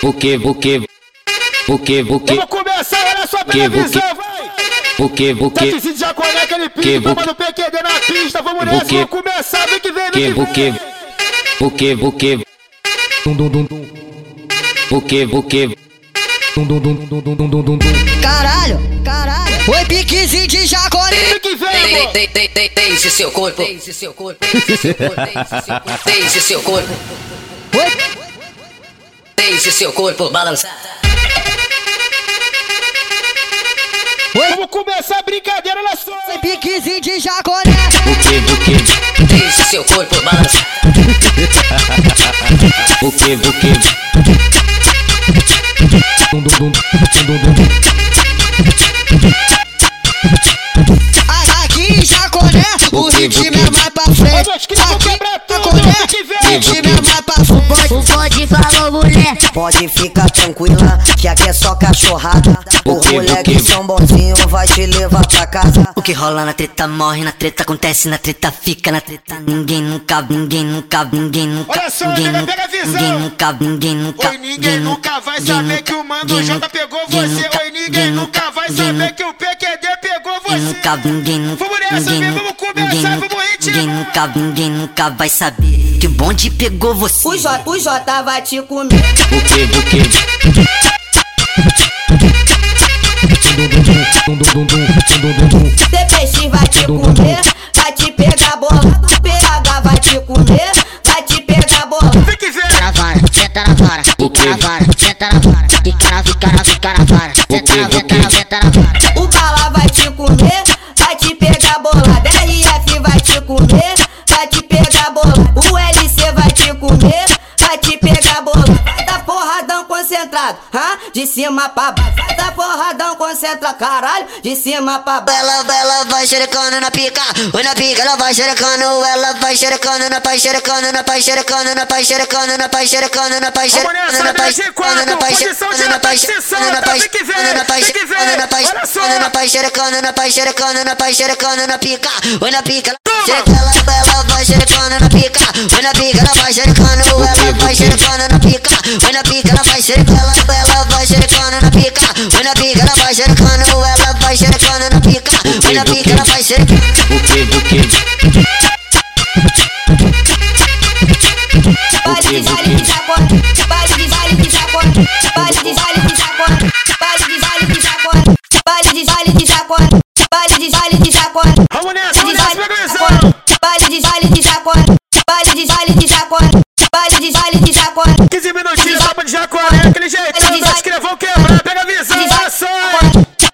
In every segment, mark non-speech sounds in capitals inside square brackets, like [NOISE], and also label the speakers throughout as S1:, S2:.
S1: Porque, porque, porque, porque.
S2: Vamos começar, olha só pela visão, vai!
S1: Porque, porque.
S2: Tati já conecta ele
S1: pinta,
S2: toma no PQD é na pista, vamos nessa, vamos começar, vem que vem, vem que vem.
S1: Porque, porque. Dum, dum, dum, dum. Porque, porque. Dum, dum, dum, dum, dum, dum, dum, dum.
S3: Caralho, caralho. Oi, piquezinho de
S2: Jacoré. Que vem,
S4: tem, tem, tem, tem, seu corpo. Tem, seu corpo. Tem, seu corpo. [LAUGHS] Tem, seu corpo.
S3: Oi.
S4: Deixe seu corpo balançar.
S2: Vamos começar a brincadeira na sua.
S3: Sem piquezinho de jacaré.
S1: O que, o que?
S4: Deixe seu corpo balançar.
S1: o que, o que?
S3: Aqui em Jacaré, o ritmo é mais pra frente. Aqui em
S2: Jacaré,
S3: o ritmo é mais pra frente.
S5: Pode falar, Pode ficar tranquila Que aqui é só cachorrada
S1: O
S5: Os
S1: que, o
S5: moleques
S1: que?
S5: são bonzinhos Vai te levar pra casa
S4: O que rola na treta morre, na treta acontece, na treta fica, na treta ninguém nunca, ninguém nunca, ninguém nunca,
S2: Olha só,
S4: ninguém
S2: nega, pega a visão.
S4: ninguém nunca, ninguém nunca,
S2: Oi, ninguém nunca vai
S4: ninguém
S2: saber que o
S4: ninguém
S2: J pegou
S4: ninguém
S2: você. Oi, ninguém nunca vai
S4: ninguém
S2: saber que o PQD pegou você.
S4: Nunca, ninguém, nunca,
S2: vamos nessa,
S4: ninguém,
S2: vamos começar,
S4: ninguém,
S2: vamos ritmo.
S4: Ninguém nunca, ninguém nunca vai saber que bonde pegou você.
S5: O J, o J que te que
S1: O que, o que?
S5: Tepeixim vai te comer, vai te pegar que o vai te comer, vai te pegar
S2: que
S6: senta na vara, fica na vara, senta na vara, fica na, fica na, fica na vara, senta na, senta na, senta na vara.
S5: O bala vai te comer Vai te pegar bolado RF vai te comer Vai te pegar bolado O LC vai te comer Vai te pegar bolado Vai dar porradão concentrado hã? De cima pra baixo Vai dar porradão concentrado Caralho De cima pra baixo
S6: Ela, ela vai xerecando na pica, oi na pica, ela vai xerecando, ela vai xerecando na pai, xerecando na pai, xerecando na pai, xerecando na pai, xerecando na pai,
S2: Vamos nessa,
S6: xerecando na pai,
S2: G4,
S6: xerecando na pai,
S2: posição
S6: xerecando na
S2: direta
S6: pai,
S2: de sessão,
S6: xerecando na
S2: tá?
S6: pai,
S2: Vem que vem,
S6: xerecando na pai,
S2: vem que vem.
S6: xerecando na pai,
S2: Olha só.
S6: xerecando na pai, xerecando na pai, xerecando na pai, xerecando na na pai, olha na pai, xerecana, na tua xerecana, na tua xerecana, na pica, olha na pica. Xerecana, ela vai xerecana na pica, olha na pica, ela vai xerecana, ela vai xerecana na pica, olha na pica, ela vai xerecana, ela vai xerecana na pica, olha na pica, ela vai
S1: xerecana, ela vai xerecana
S5: na pica, olha na pica, ela vai xerecana. O que do que? Baile de baile de chacota, baile de baile de chacota,
S2: Vamos nessa, vamos
S5: baile de baile de chacota, baile de baile de chacota, baile de baile de chacota,
S2: 15 minutinhos, tapa de jacaré, aquele jeitão, nós que vão quebrar, pega a visão, só.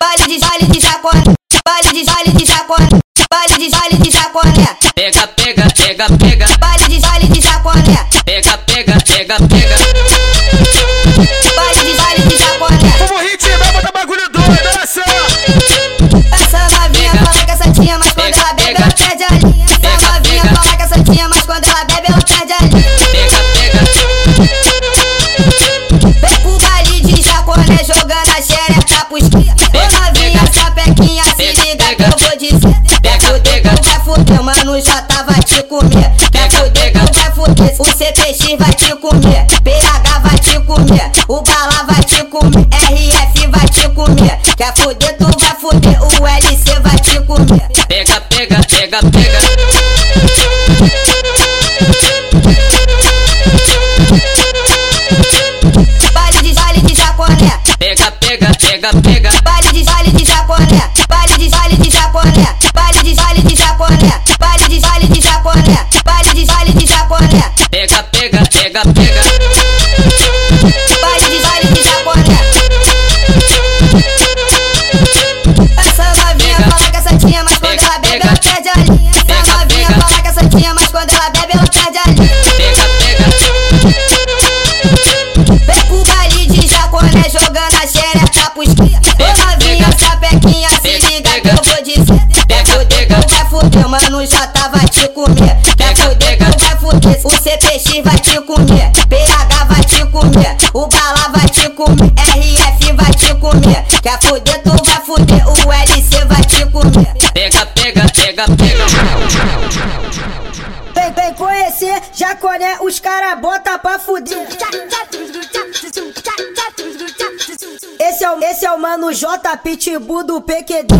S5: baile de baile de chacota, baile de baile de chacota, baile de baile de chacota,
S4: Pega, pega, pega, pega,
S5: baile de baile de chacota,
S4: pega, pega, pega, pega.
S5: Vai fuder, mano, já tava te comer. Quer
S4: Pega, pega.
S5: tu vai fuder, o CPX vai te comer. PH vai te comer, o Bala vai te comer. RF vai te comer. Quer fuder, tu vai fuder, o LC vai te comer.
S4: pega, pega, pega, pega.
S5: Baile de baile de jaconé.
S4: Pega, pega, pega, pega.
S5: Já tava te comer. Quer fuder, tu vai fuder, o CPX vai te comer. PH vai te comer, o Bala vai te comer. RF vai te comer. Quer fuder, tu vai fuder, o LC vai te comer.
S4: Pega, pega, pega, pega.
S3: Vem, vem conhecer Jacoré, os cara bota pra fuder.
S7: Jack, é o, esse é o mano J Pitbull do PQD.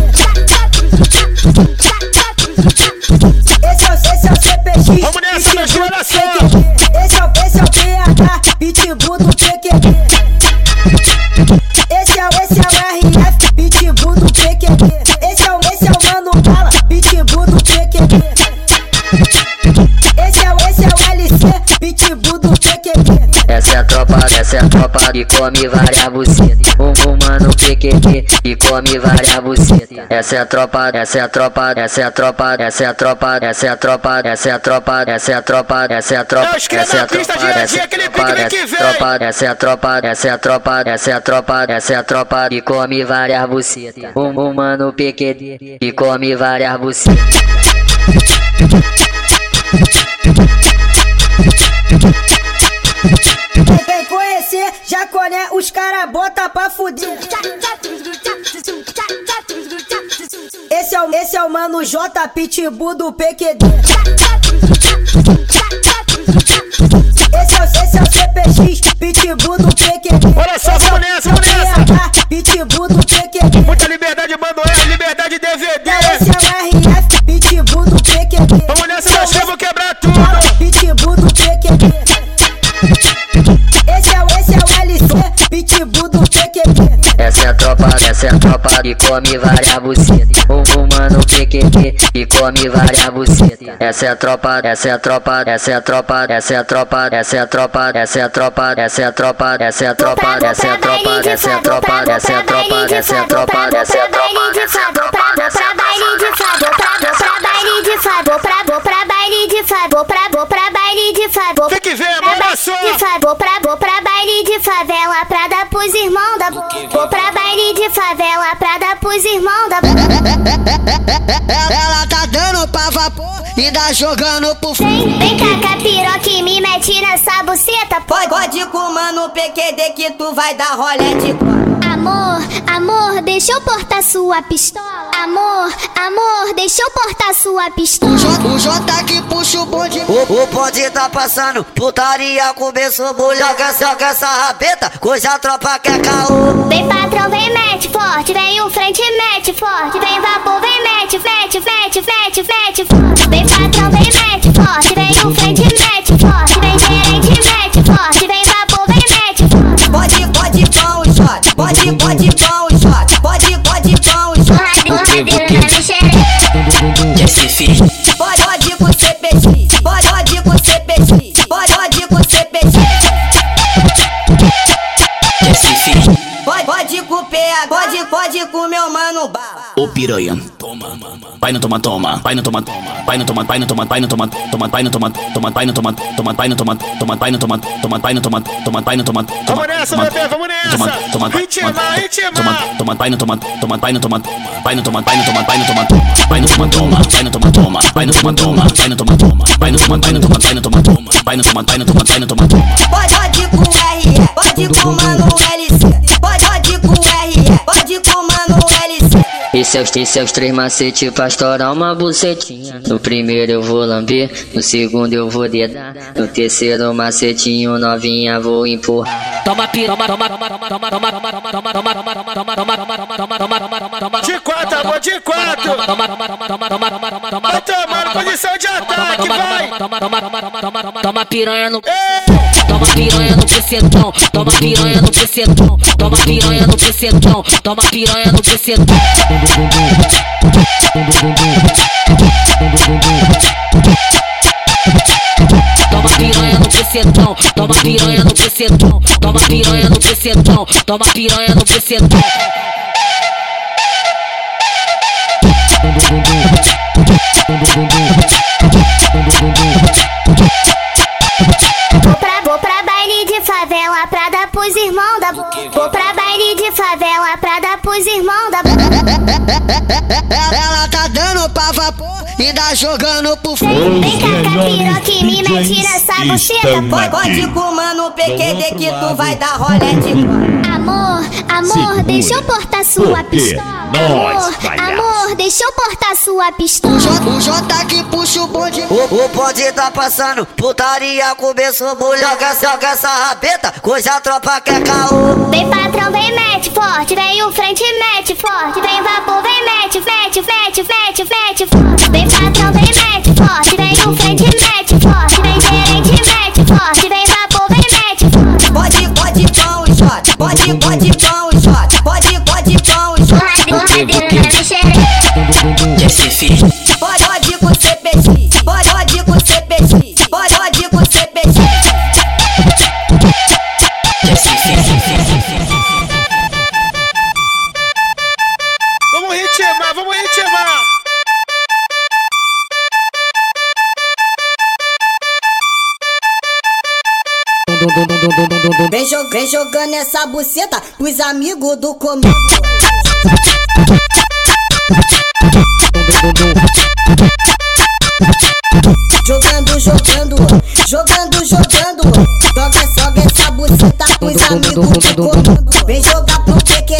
S8: Essa é a tropa que come várias bucetas. Um fumando PQP e come várias bucetas. Essa é a tropa, essa é a tropa, essa é a tropa, essa é a tropa, essa é a tropa, essa é a tropa, essa é a tropa, essa é a tropa,
S2: É
S8: essa é a tropa, essa é a tropa, essa é a tropa, essa é a tropa, essa é a tropa, essa é a tropa, essa é a tropa que come várias bucetas. Um fumando PQD e come várias
S7: vem conhecer Jaconé, os cara bota pra fuder. Esse é o, esse é o mano J Pitbull do PQD. Esse é o, esse é o CPX, Pitbull do PQD.
S2: Olha só, vamos nessa, vamos nessa.
S7: Pitbull do PQD.
S2: Muita liberdade, mano, é liberdade DVD.
S7: Esse é o RF,
S8: que come várias bucetas. Um fumando PQP e come várias bucetas. Essa é a tropa, essa é a tropa, essa é a tropa, essa é a tropa, essa é a tropa, essa é a tropa, essa é a tropa, essa é a tropa, essa é a tropa, essa é a tropa, essa é a tropa, essa é a tropa, essa é a tropa, essa é a tropa, essa é a
S9: baile de fado, pra pra baile de fado, pra vou pra baile de fado, pra vou pra baile de fado.
S2: Tem que ver,
S9: baile
S2: só.
S9: de fado, vou pra vou pra baile de favela, pra dar pros irmãos da Vou pra baile de favela, pra pros irmãos da
S3: Ela tá dando pra vapor e dá jogando pro
S9: Vem, vem cá, capiroca e me mete nessa buceta, pô.
S7: Pode, com o mano PQD que tu vai dar rolé de
S9: Amor, amor, deixa eu portar sua pistola. Amor, amor, deixa eu portar sua pistola.
S3: O J, o J que puxa o bonde.
S8: O, o bonde tá passando, putaria começou, mulher, joga, joga essa rabeta, coisa a tropa quer caô.
S9: Vem patrão, vem mete forte, vem o frente mete forte, vem vapor, vem mete, mete, mete, mete, mete forte. Vem patrão, vem mete forte, vem o frente mete forte, vem gerente mete forte, vem vapor, vem mete forte.
S7: Pode, pode com o shot, pode, pode com o shot, pode, pode com o shot,
S9: na
S7: PH, pode, pode com o meu mano Bala.
S10: Ô piranha, toma, vai no toma, toma, vai no toma, toma, vai no toma, vai no toma, vai no toma, toma, vai no toma, toma, vai no toma, toma, vai no toma, toma, vai no toma, toma, vai no toma, toma, vai no toma,
S2: Vamos nessa, bebê, vamos nessa.
S10: toma,
S2: Ritma, ritma.
S10: toma, toma, vai no toma, toma, vai no toma, vai no toma, vai no toma, vai no toma, vai no toma, toma, vai no toma, toma, vai no toma, toma, vai no toma, toma, vai no toma, vai no toma, vai no toma, toma, vai no toma, vai no toma, vai no toma, toma.
S7: Pode, pode com o RE, pode com o mano LC, pode, pode com o RE, LC.
S8: E seus, e seus três macetes pra estourar uma bucetinha. No primeiro eu vou lamber, no segundo eu vou dedar. No terceiro macetinho novinha vou empurrar.
S11: Toma pi, toma, toma, toma, toma, toma, toma, toma, toma, toma, toma, toma, toma, toma, toma, toma, toma, toma, toma,
S2: De quatro, amor, de quatro. Vai tomando posição de ataque, vai.
S11: Toma piranha no Toma piranha no bucetão, toma piranha no bucetão, toma piranha no bucetão, toma piranha no bucetão. Toma piranha no bucetão, toma piranha no bucetão, toma piranha no bucetão, toma piranha no bucetão.
S9: Vou pra, vou pra baile de favela, pra dar pros irmãos da Vou pra baile de favela, pra dar pros irmãos da
S3: Ela tá dando pra vapor e dá jogando pro
S9: Vem, vem cá, capiroca e me mete nessa buceta,
S7: Pode, com mano PQD que tu vai dar rolé de
S9: Amor, amor, deixa eu portar sua pistola. Amor, amor, deixa eu portar sua pistola.
S3: O J, o J que puxa o bonde.
S8: O, o bonde tá passando, putaria começou, mulher, joga, joga essa rabeta, coisa a tropa quer caô.
S9: Vem patrão, vem mete forte, vem o frente mete forte. Vem vapor, vem mete, mete, mete, mete, mete forte. Vem patrão, vem mete forte. Vem o frente mete forte. Vem gerente mete forte. Vem vapor, vem mete forte.
S12: Pode, pode pão e shot. Pode, pode pão e shot. Pode, pode
S9: xereca.
S10: Recife,
S12: Pode, pode com CPX. Pode, pode com CPX. Pode, pode com CPX.
S2: Vamos ritmar, vamos ritmar.
S12: Vem, jo- vem jogando essa buceta pros amigos do comando. Jogando, jogando, jogando, jogando. Joga, joga essa buceta pros amigos do comando. Vem jogar pro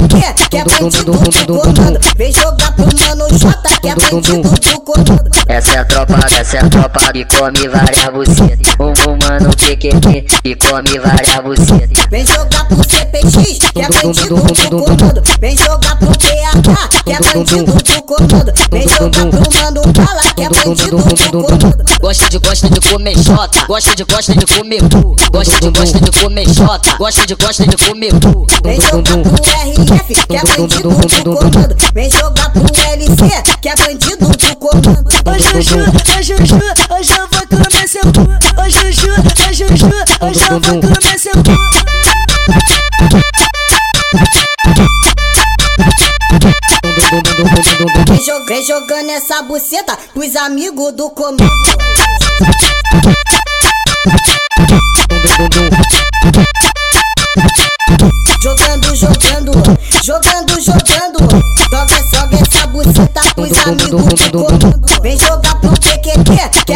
S12: que é bandido do comando. Vem jogar pro Mano J, que é bandido do comando.
S6: Essa é a tropa, essa é a tropa que come várias bucetas. Um humano PQP que come várias bucetas.
S12: Vem jogar pro CPX, que é bandido do comando. Vem jogar pro PH, que é bandido do comando. Vem jogar pro Mano Bala, que é bandido do comando.
S5: Gosta de gosta de comer xota, gosta de gosta de comer cu, gosta de gosta de comer xota, gosta de gosta de comer cu.
S12: Vem jogar pro Que é bandido do comando. Vem jogar pro LC, que é bandido do comando.
S13: Ô Juju, ô Juju, hoje eu vou comer seu cu. Ô Juju, ô Juju, hoje eu vou comer seu cu.
S12: Vem jogando essa buceta pros amigos do comando. Vem jogar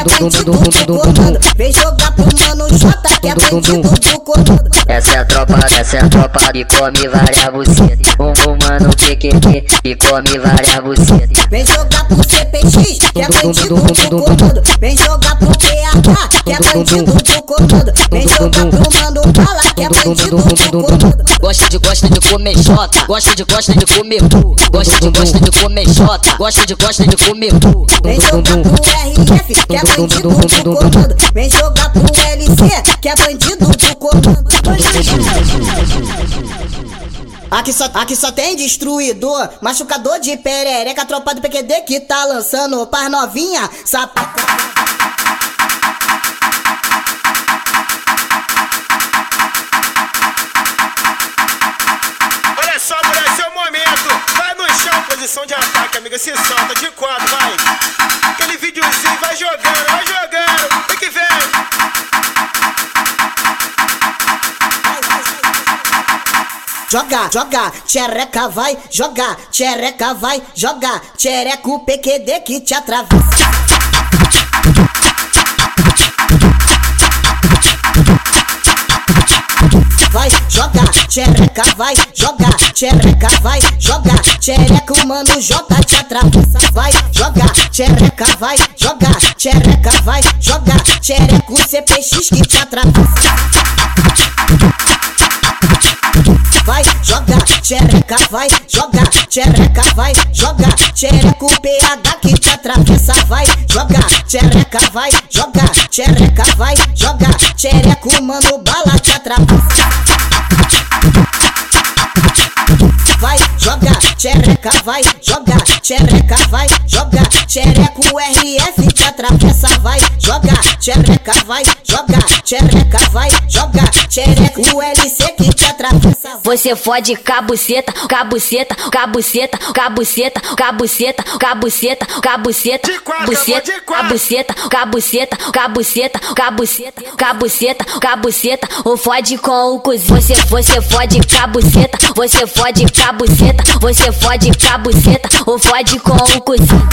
S12: é bandido do comando. Vem jogar pro Mano J, que é bandido do comando.
S6: Essa é a tropa, essa é a tropa que come várias bucetas. Um humano PQP que come várias bucetas.
S12: Vem jogar pro CPX, que é bandido do comando. Vem jogar pro PH, que é bandido do comando. Vem jogar pro Mano Bala, que é bandido do comando.
S5: Gosta de gosta de comer xota, gosta de gosta de comer cu, gosta de gosta de comer xota, gosta de gosta de comer cu.
S12: Vem jogar pro RF, que é bandido do comando. Vem jogar pro LC, que é bandido do comando. Aqui só, aqui só tem destruidor, machucador de perereca, tropa do PQD que tá lançando paz novinha, sapaca.
S2: Olha só, mulher, esse é o momento. Vai no chão, posição de ataque, amiga. Se solta de quatro, vai. Aquele videozinho, vai jogando, vai jogando. Vem que vem.
S12: Joga, joga, tchereca vai, joga, tchereca vai, joga, tchereca o PQD que te atravessa. Vai, joga, tchereca vai, joga, tchereca vai, joga, tchereca o mano J te atravessa. Vai, joga, tchereca vai, joga, tchereca vai, joga, tchereca o CPX que te atravessa. Vai, joga, tchereca, vai, joga, tchereca, vai, joga, tchereca o PH que te atravessa, vai, joga, tchereca, vai, joga, tchereca, vai, joga, tchereca o mano bala te atravessa. Vai, joga, tchereca, vai, joga, tchereca, vai, joga, tchereca o RF te atravessa, vai, joga, tchereca, vai, joga, tchereca, vai, joga, tchereca o LC que te atravessa.
S5: Você fode cabuceta, cabuceta, cabuceta, cabuceta, cabuceta, cabuceta, cabuceta,
S2: De quatro,
S5: buceta,
S2: de quatro.
S5: cabuceta, cabuceta, cabuceta, cabuceta, cabuceta, cabuceta, ou fode com o cozinho. Você, você fode cabuceta, você fode cabuceta, você fode cabuceta, ou fode com o cozinho.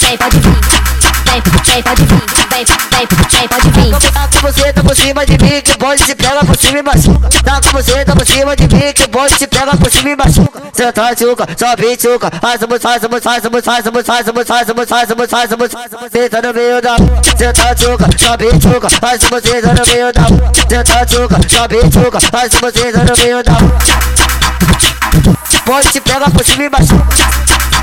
S5: Vem, pode vir. Vem, pode vir, vem, vem, pode vir.
S6: Tá com você, tá por cima de mim, que pode se pega por cima e machuca. Tá com você, tá por cima de mim, que pode se pega por cima e machuca. Cê tá tchuca, só bituca. Faz a faz a faz a faz a faz a faz a faz a faz a faz a Cê tá no meio da rua. Cê tá tchuca, só bituca. Faz a você no meio da rua. Cê tá tchuca, só bituca. Faz a você no meio da rua. Pode se pega por cima e machuca.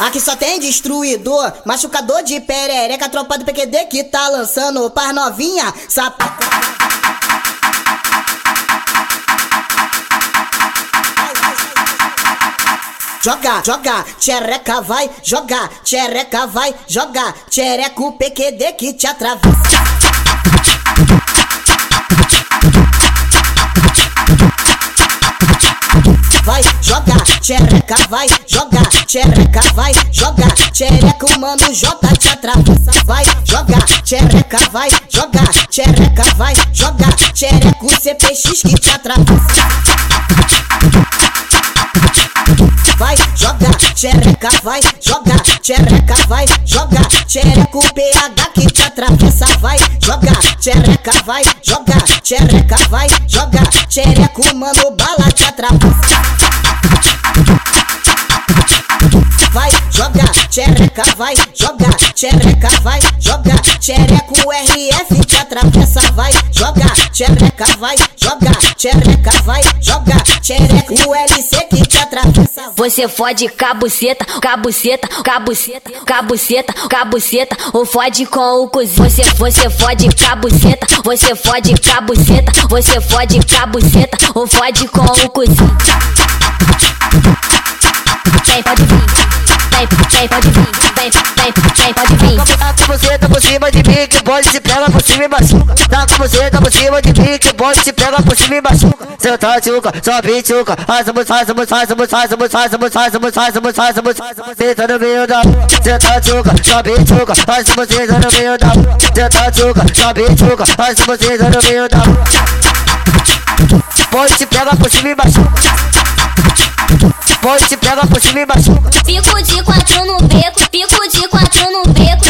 S12: Aqui só, tem destruidor, machucador de perereca, tropa do PQD que tá lançando par novinha, sapato. Joga, joga, tchereca vai, joga, tchereca vai, joga, tchereca o PQD que te atravessa. vai jogar, xereca vai joga, xereca vai joga, xereca o mano J te atravessa, vai joga, xereca vai joga, xereca vai jogar, xereca o CPX que te atravessa vai joga, xereca vai joga, xereca vai joga, xereca o PH que te atravessa vai joga, xereca vai joga, xereca vai joga, xereca mano bala trapaça. Vai, joga, tchereca, vai, joga, tchereca, vai, joga, tchereca, o RF te atravessa, vai, joga, tchereca, vai, joga, tchereca, vai, joga, tchereca, o LC que te atravessa.
S5: Você fode cabuceta, cabuceta, cabuceta, cabuceta, cabuceta, ou fode com o cozinho. Você, você fode cabuceta, você fode cabuceta, você fode cabuceta, ou fode com o cozinho. Vem, pode vir, vem, vem, pode vir, vem, vem, vem, pode vir.
S6: Tá com você, tá por cima de mim, que pode se pega por cima e machuca. Tá com você, tá por cima de mim, que pode se pega por cima e machuca. Cê tá tchuca, só bituca. Faz a faz a faz a faz a faz a faz a faz a faz a faz a Cê tá no meio da rua. Cê tá tchuca, só bituca. Faz a você tá no meio da rua. Cê tá tchuca, só bituca. Faz você tá no meio da rua. Pode se pega por cima e. Pode se pega por cima e.
S5: Pico de quatro no beco, pico de quatro no beco,